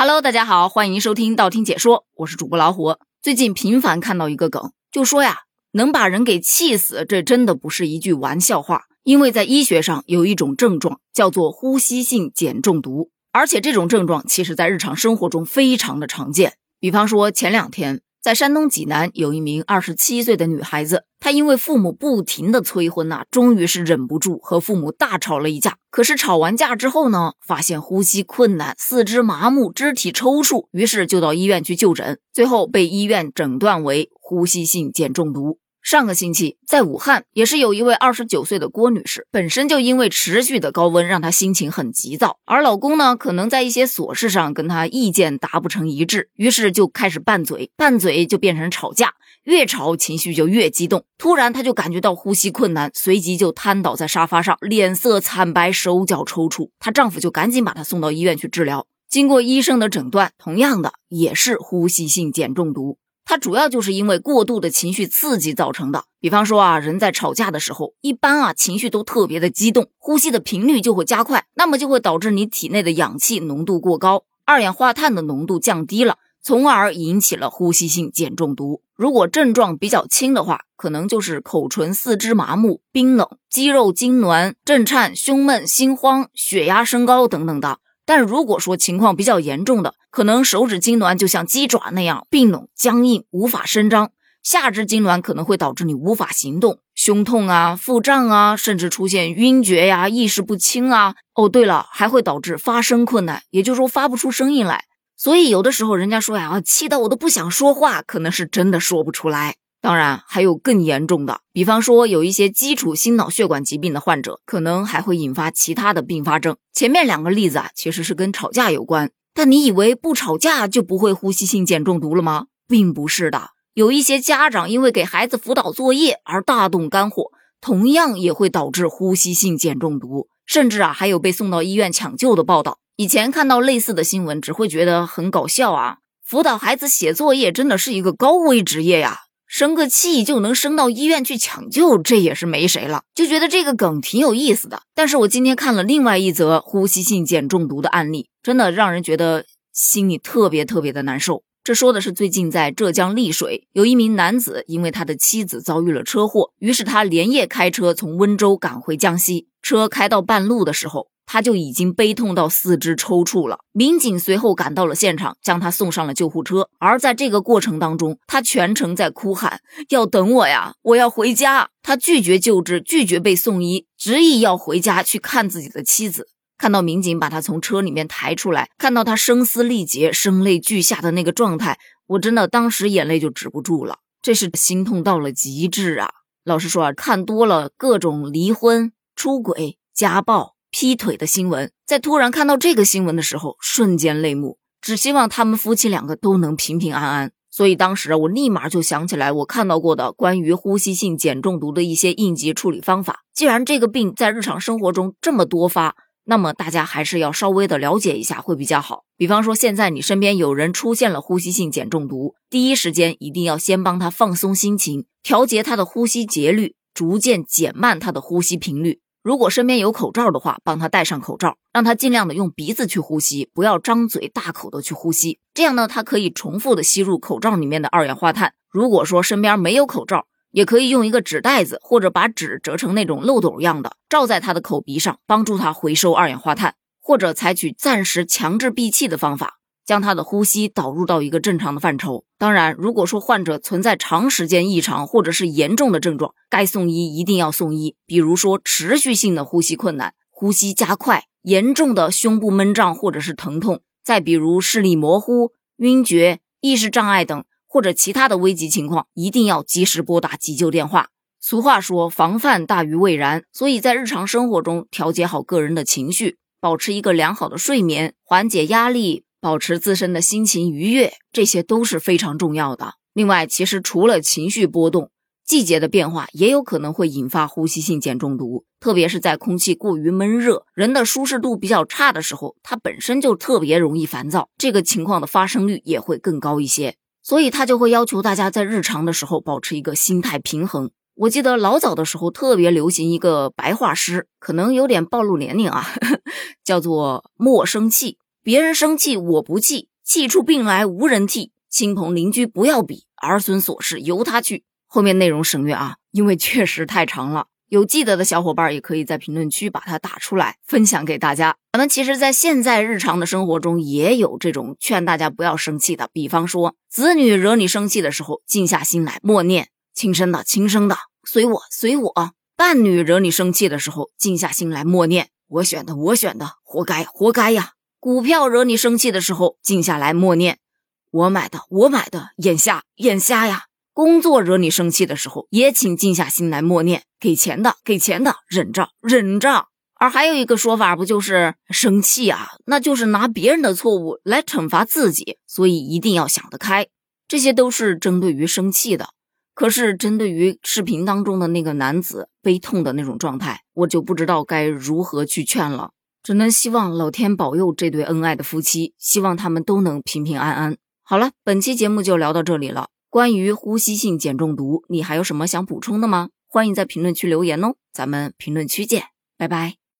Hello，大家好，欢迎收听道听解说，我是主播老虎。最近频繁看到一个梗，就说呀，能把人给气死，这真的不是一句玩笑话。因为在医学上有一种症状叫做呼吸性碱中毒，而且这种症状其实在日常生活中非常的常见。比方说前两天。在山东济南，有一名二十七岁的女孩子，她因为父母不停的催婚呐，终于是忍不住和父母大吵了一架。可是吵完架之后呢，发现呼吸困难、四肢麻木、肢体抽搐，于是就到医院去就诊，最后被医院诊断为呼吸性碱中毒。上个星期，在武汉也是有一位二十九岁的郭女士，本身就因为持续的高温，让她心情很急躁，而老公呢，可能在一些琐事上跟她意见达不成一致，于是就开始拌嘴，拌嘴就变成吵架，越吵情绪就越激动。突然，她就感觉到呼吸困难，随即就瘫倒在沙发上，脸色惨白，手脚抽搐。她丈夫就赶紧把她送到医院去治疗。经过医生的诊断，同样的也是呼吸性碱中毒。它主要就是因为过度的情绪刺激造成的。比方说啊，人在吵架的时候，一般啊情绪都特别的激动，呼吸的频率就会加快，那么就会导致你体内的氧气浓度过高，二氧化碳的浓度降低了，从而引起了呼吸性碱中毒。如果症状比较轻的话，可能就是口唇、四肢麻木、冰冷、肌肉痉挛、震颤、胸闷、心慌、血压升高等等的。但如果说情况比较严重的，可能手指痉挛就像鸡爪那样并拢僵硬，无法伸张；下肢痉挛可能会导致你无法行动，胸痛啊、腹胀啊，甚至出现晕厥呀、意识不清啊。哦，对了，还会导致发声困难，也就是说发不出声音来。所以有的时候人家说呀，气得我都不想说话，可能是真的说不出来。当然，还有更严重的，比方说有一些基础心脑血管疾病的患者，可能还会引发其他的并发症。前面两个例子啊，其实是跟吵架有关，但你以为不吵架就不会呼吸性碱中毒了吗？并不是的，有一些家长因为给孩子辅导作业而大动肝火，同样也会导致呼吸性碱中毒，甚至啊还有被送到医院抢救的报道。以前看到类似的新闻，只会觉得很搞笑啊，辅导孩子写作业真的是一个高危职业呀。生个气就能升到医院去抢救，这也是没谁了。就觉得这个梗挺有意思的。但是我今天看了另外一则呼吸性碱中毒的案例，真的让人觉得心里特别特别的难受。这说的是最近在浙江丽水，有一名男子因为他的妻子遭遇了车祸，于是他连夜开车从温州赶回江西。车开到半路的时候。他就已经悲痛到四肢抽搐了。民警随后赶到了现场，将他送上了救护车。而在这个过程当中，他全程在哭喊：“要等我呀，我要回家。”他拒绝救治，拒绝被送医，执意要回家去看自己的妻子。看到民警把他从车里面抬出来，看到他声嘶力竭、声泪俱下的那个状态，我真的当时眼泪就止不住了。这是心痛到了极致啊！老实说啊，看多了各种离婚、出轨、家暴。劈腿的新闻，在突然看到这个新闻的时候，瞬间泪目。只希望他们夫妻两个都能平平安安。所以当时我立马就想起来我看到过的关于呼吸性碱中毒的一些应急处理方法。既然这个病在日常生活中这么多发，那么大家还是要稍微的了解一下会比较好。比方说，现在你身边有人出现了呼吸性碱中毒，第一时间一定要先帮他放松心情，调节他的呼吸节律，逐渐减慢他的呼吸频率。如果身边有口罩的话，帮他戴上口罩，让他尽量的用鼻子去呼吸，不要张嘴大口的去呼吸。这样呢，他可以重复的吸入口罩里面的二氧化碳。如果说身边没有口罩，也可以用一个纸袋子，或者把纸折成那种漏斗样的，罩在他的口鼻上，帮助他回收二氧化碳，或者采取暂时强制闭气的方法。将他的呼吸导入到一个正常的范畴。当然，如果说患者存在长时间异常或者是严重的症状，该送医一定要送医。比如说持续性的呼吸困难、呼吸加快、严重的胸部闷胀或者是疼痛，再比如视力模糊、晕厥、意识障碍等或者其他的危急情况，一定要及时拨打急救电话。俗话说，防范大于未然，所以在日常生活中调节好个人的情绪，保持一个良好的睡眠，缓解压力。保持自身的心情愉悦，这些都是非常重要的。另外，其实除了情绪波动，季节的变化也有可能会引发呼吸性碱中毒。特别是在空气过于闷热、人的舒适度比较差的时候，它本身就特别容易烦躁，这个情况的发生率也会更高一些。所以，他就会要求大家在日常的时候保持一个心态平衡。我记得老早的时候特别流行一个白话诗，可能有点暴露年龄啊，叫做“莫生气”。别人生气我不气，气出病来无人替。亲朋邻居不要比，儿孙琐事由他去。后面内容省略啊，因为确实太长了。有记得的小伙伴也可以在评论区把它打出来，分享给大家。咱们其实，在现在日常的生活中，也有这种劝大家不要生气的。比方说，子女惹你生气的时候，静下心来默念：“亲生的，亲生的，随我，随我。”伴侣惹你生气的时候，静下心来默念：“我选的，我选的，活该，活该呀。”股票惹你生气的时候，静下来默念。我买的，我买的，眼瞎眼瞎呀！工作惹你生气的时候，也请静下心来默念：给钱的，给钱的，忍着，忍着。而还有一个说法，不就是生气啊？那就是拿别人的错误来惩罚自己，所以一定要想得开。这些都是针对于生气的，可是针对于视频当中的那个男子悲痛的那种状态，我就不知道该如何去劝了，只能希望老天保佑这对恩爱的夫妻，希望他们都能平平安安。好了，本期节目就聊到这里了。关于呼吸性碱中毒，你还有什么想补充的吗？欢迎在评论区留言哦，咱们评论区见，拜拜。